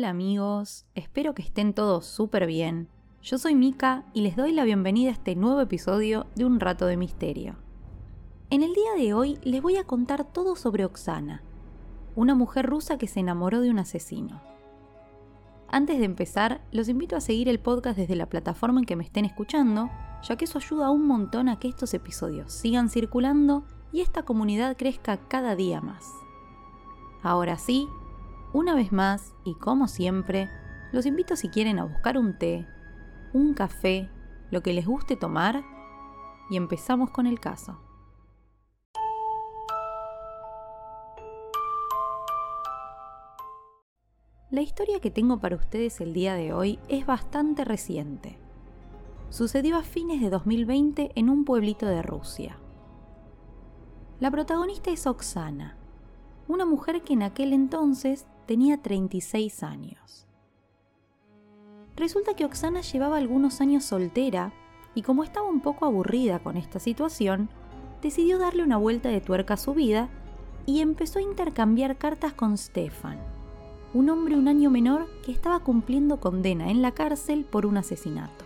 Hola, amigos, espero que estén todos súper bien. Yo soy Mika y les doy la bienvenida a este nuevo episodio de Un Rato de Misterio. En el día de hoy les voy a contar todo sobre Oksana, una mujer rusa que se enamoró de un asesino. Antes de empezar, los invito a seguir el podcast desde la plataforma en que me estén escuchando, ya que eso ayuda un montón a que estos episodios sigan circulando y esta comunidad crezca cada día más. Ahora sí, una vez más, y como siempre, los invito si quieren a buscar un té, un café, lo que les guste tomar, y empezamos con el caso. La historia que tengo para ustedes el día de hoy es bastante reciente. Sucedió a fines de 2020 en un pueblito de Rusia. La protagonista es Oksana, una mujer que en aquel entonces tenía 36 años. Resulta que Oksana llevaba algunos años soltera y como estaba un poco aburrida con esta situación, decidió darle una vuelta de tuerca a su vida y empezó a intercambiar cartas con Stefan, un hombre un año menor que estaba cumpliendo condena en la cárcel por un asesinato.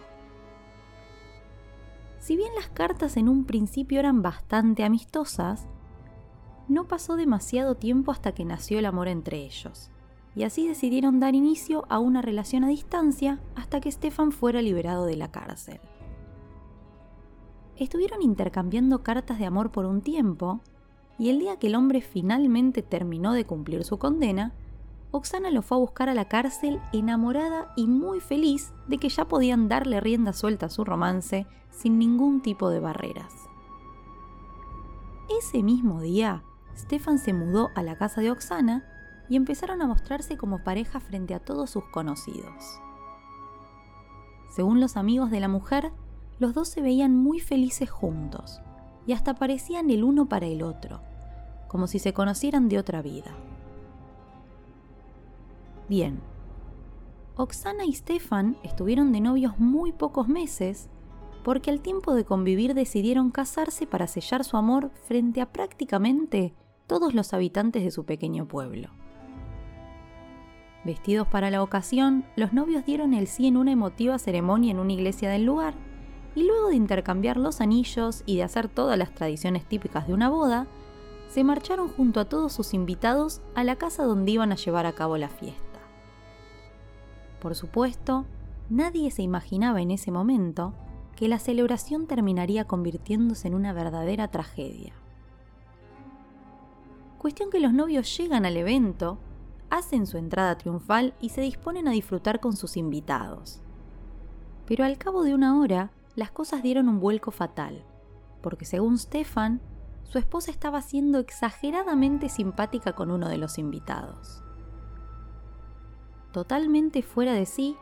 Si bien las cartas en un principio eran bastante amistosas, no pasó demasiado tiempo hasta que nació el amor entre ellos, y así decidieron dar inicio a una relación a distancia hasta que Stefan fuera liberado de la cárcel. Estuvieron intercambiando cartas de amor por un tiempo, y el día que el hombre finalmente terminó de cumplir su condena, Oksana lo fue a buscar a la cárcel enamorada y muy feliz de que ya podían darle rienda suelta a su romance sin ningún tipo de barreras. Ese mismo día, Stefan se mudó a la casa de Oksana y empezaron a mostrarse como pareja frente a todos sus conocidos. Según los amigos de la mujer, los dos se veían muy felices juntos y hasta parecían el uno para el otro, como si se conocieran de otra vida. Bien, Oksana y Stefan estuvieron de novios muy pocos meses porque al tiempo de convivir decidieron casarse para sellar su amor frente a prácticamente todos los habitantes de su pequeño pueblo. Vestidos para la ocasión, los novios dieron el sí en una emotiva ceremonia en una iglesia del lugar, y luego de intercambiar los anillos y de hacer todas las tradiciones típicas de una boda, se marcharon junto a todos sus invitados a la casa donde iban a llevar a cabo la fiesta. Por supuesto, nadie se imaginaba en ese momento que la celebración terminaría convirtiéndose en una verdadera tragedia. Cuestión que los novios llegan al evento, hacen su entrada triunfal y se disponen a disfrutar con sus invitados. Pero al cabo de una hora, las cosas dieron un vuelco fatal, porque según Stefan, su esposa estaba siendo exageradamente simpática con uno de los invitados. Totalmente fuera de sí,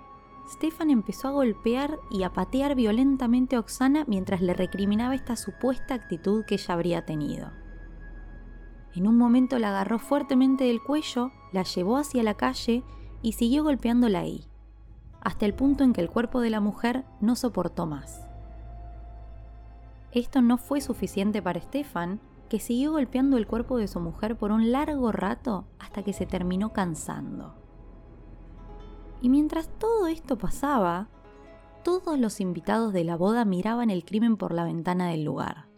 Stefan empezó a golpear y a patear violentamente a Oksana mientras le recriminaba esta supuesta actitud que ella habría tenido. En un momento la agarró fuertemente del cuello, la llevó hacia la calle y siguió golpeándola ahí, hasta el punto en que el cuerpo de la mujer no soportó más. Esto no fue suficiente para Stefan, que siguió golpeando el cuerpo de su mujer por un largo rato hasta que se terminó cansando. Y mientras todo esto pasaba, todos los invitados de la boda miraban el crimen por la ventana del lugar.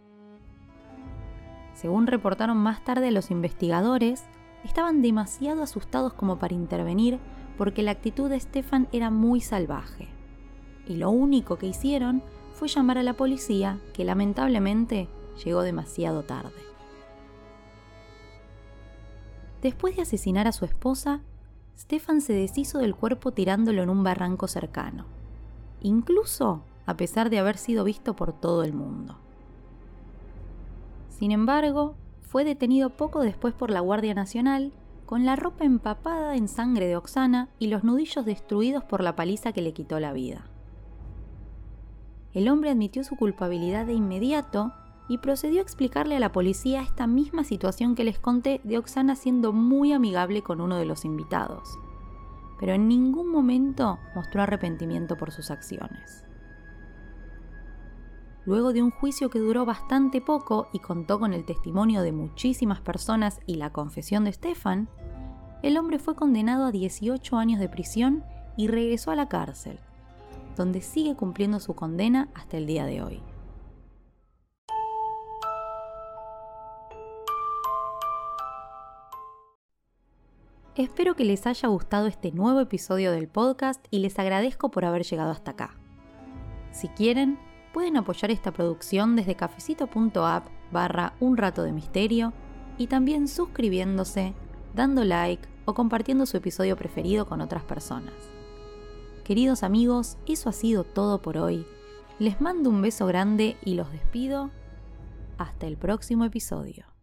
Según reportaron más tarde los investigadores, estaban demasiado asustados como para intervenir porque la actitud de Stefan era muy salvaje. Y lo único que hicieron fue llamar a la policía, que lamentablemente llegó demasiado tarde. Después de asesinar a su esposa, Stefan se deshizo del cuerpo tirándolo en un barranco cercano, incluso a pesar de haber sido visto por todo el mundo. Sin embargo, fue detenido poco después por la Guardia Nacional con la ropa empapada en sangre de Oksana y los nudillos destruidos por la paliza que le quitó la vida. El hombre admitió su culpabilidad de inmediato y procedió a explicarle a la policía esta misma situación que les conté de Oksana siendo muy amigable con uno de los invitados, pero en ningún momento mostró arrepentimiento por sus acciones. Luego de un juicio que duró bastante poco y contó con el testimonio de muchísimas personas y la confesión de Stefan, el hombre fue condenado a 18 años de prisión y regresó a la cárcel, donde sigue cumpliendo su condena hasta el día de hoy. Espero que les haya gustado este nuevo episodio del podcast y les agradezco por haber llegado hasta acá. Si quieren, pueden apoyar esta producción desde cafecito.app barra un rato de misterio y también suscribiéndose, dando like o compartiendo su episodio preferido con otras personas. Queridos amigos, eso ha sido todo por hoy. Les mando un beso grande y los despido. Hasta el próximo episodio.